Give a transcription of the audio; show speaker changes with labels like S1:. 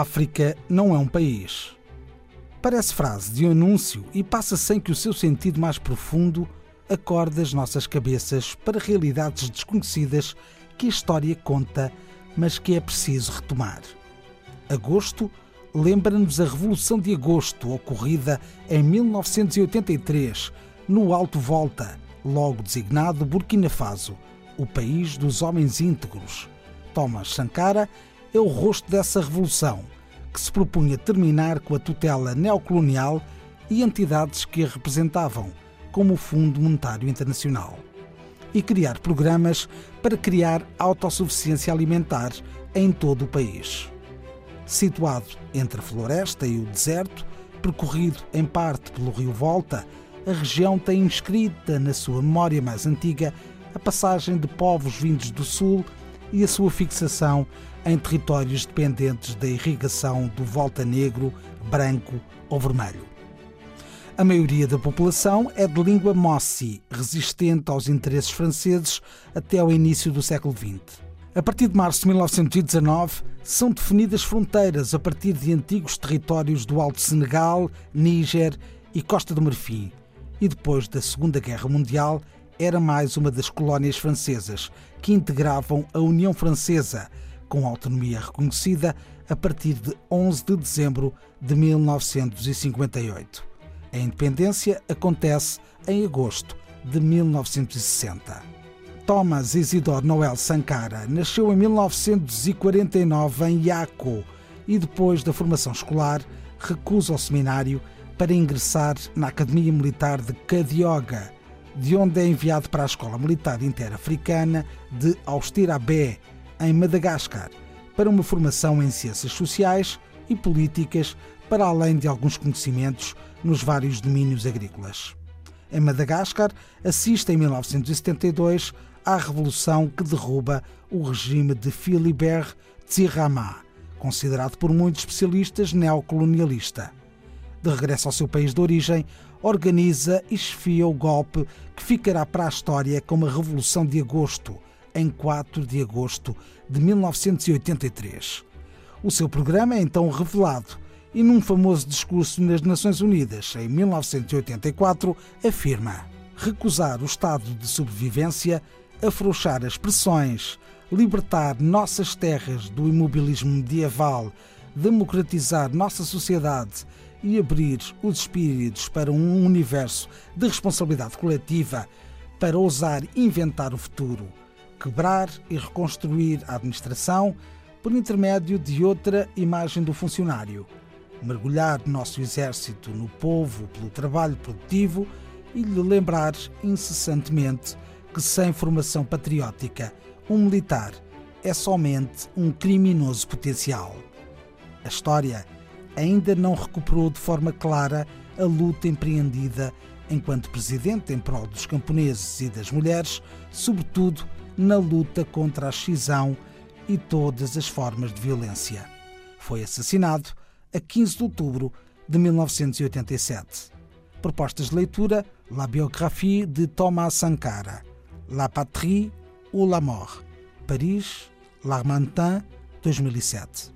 S1: África não é um país. Parece frase de um anúncio e passa sem que o seu sentido mais profundo acorde as nossas cabeças para realidades desconhecidas que a história conta, mas que é preciso retomar. Agosto lembra-nos a Revolução de Agosto, ocorrida em 1983, no Alto Volta, logo designado Burkina Faso, o país dos homens íntegros. Thomas Sankara é o rosto dessa revolução, que se propunha terminar com a tutela neocolonial e entidades que a representavam, como o Fundo Monetário Internacional, e criar programas para criar autossuficiência alimentar em todo o país. Situado entre a floresta e o deserto, percorrido em parte pelo rio Volta, a região tem inscrita na sua memória mais antiga a passagem de povos vindos do sul e a sua fixação em territórios dependentes da irrigação do volta negro, branco ou vermelho. A maioria da população é de língua mossi, resistente aos interesses franceses até ao início do século XX. A partir de março de 1919, são definidas fronteiras a partir de antigos territórios do Alto Senegal, Níger e Costa do Marfim. E depois da Segunda Guerra Mundial, era mais uma das colónias francesas que integravam a União Francesa, com autonomia reconhecida a partir de 11 de dezembro de 1958. A independência acontece em agosto de 1960. Thomas Isidore Noel Sankara nasceu em 1949 em Yako e depois da formação escolar recusa o seminário para ingressar na Academia Militar de Kadioga, de onde é enviado para a Escola Militar Interafricana de Austirabé, em Madagascar, para uma formação em ciências sociais e políticas, para além de alguns conhecimentos nos vários domínios agrícolas. Em Madagascar, assiste em 1972 à revolução que derruba o regime de Philibert Tsirama, considerado por muitos especialistas neocolonialista. De regresso ao seu país de origem, organiza e esfia o golpe que ficará para a história como a Revolução de Agosto, em 4 de agosto de 1983. O seu programa é então revelado e, num famoso discurso nas Nações Unidas, em 1984, afirma recusar o estado de sobrevivência, afrouxar as pressões, libertar nossas terras do imobilismo medieval, democratizar nossa sociedade e abrir os espíritos para um universo de responsabilidade coletiva, para ousar inventar o futuro quebrar e reconstruir a administração por intermédio de outra imagem do funcionário, mergulhar nosso exército no povo pelo trabalho produtivo e lhe lembrar incessantemente que sem formação patriótica, um militar é somente um criminoso potencial. A história ainda não recuperou de forma clara a luta empreendida enquanto presidente em prol dos camponeses e das mulheres, sobretudo na luta contra a excisão e todas as formas de violência. Foi assassinado a 15 de outubro de 1987. Propostas de leitura: La biographie de Thomas Sankara, La patrie ou la mort, Paris, L'Armentin, 2007.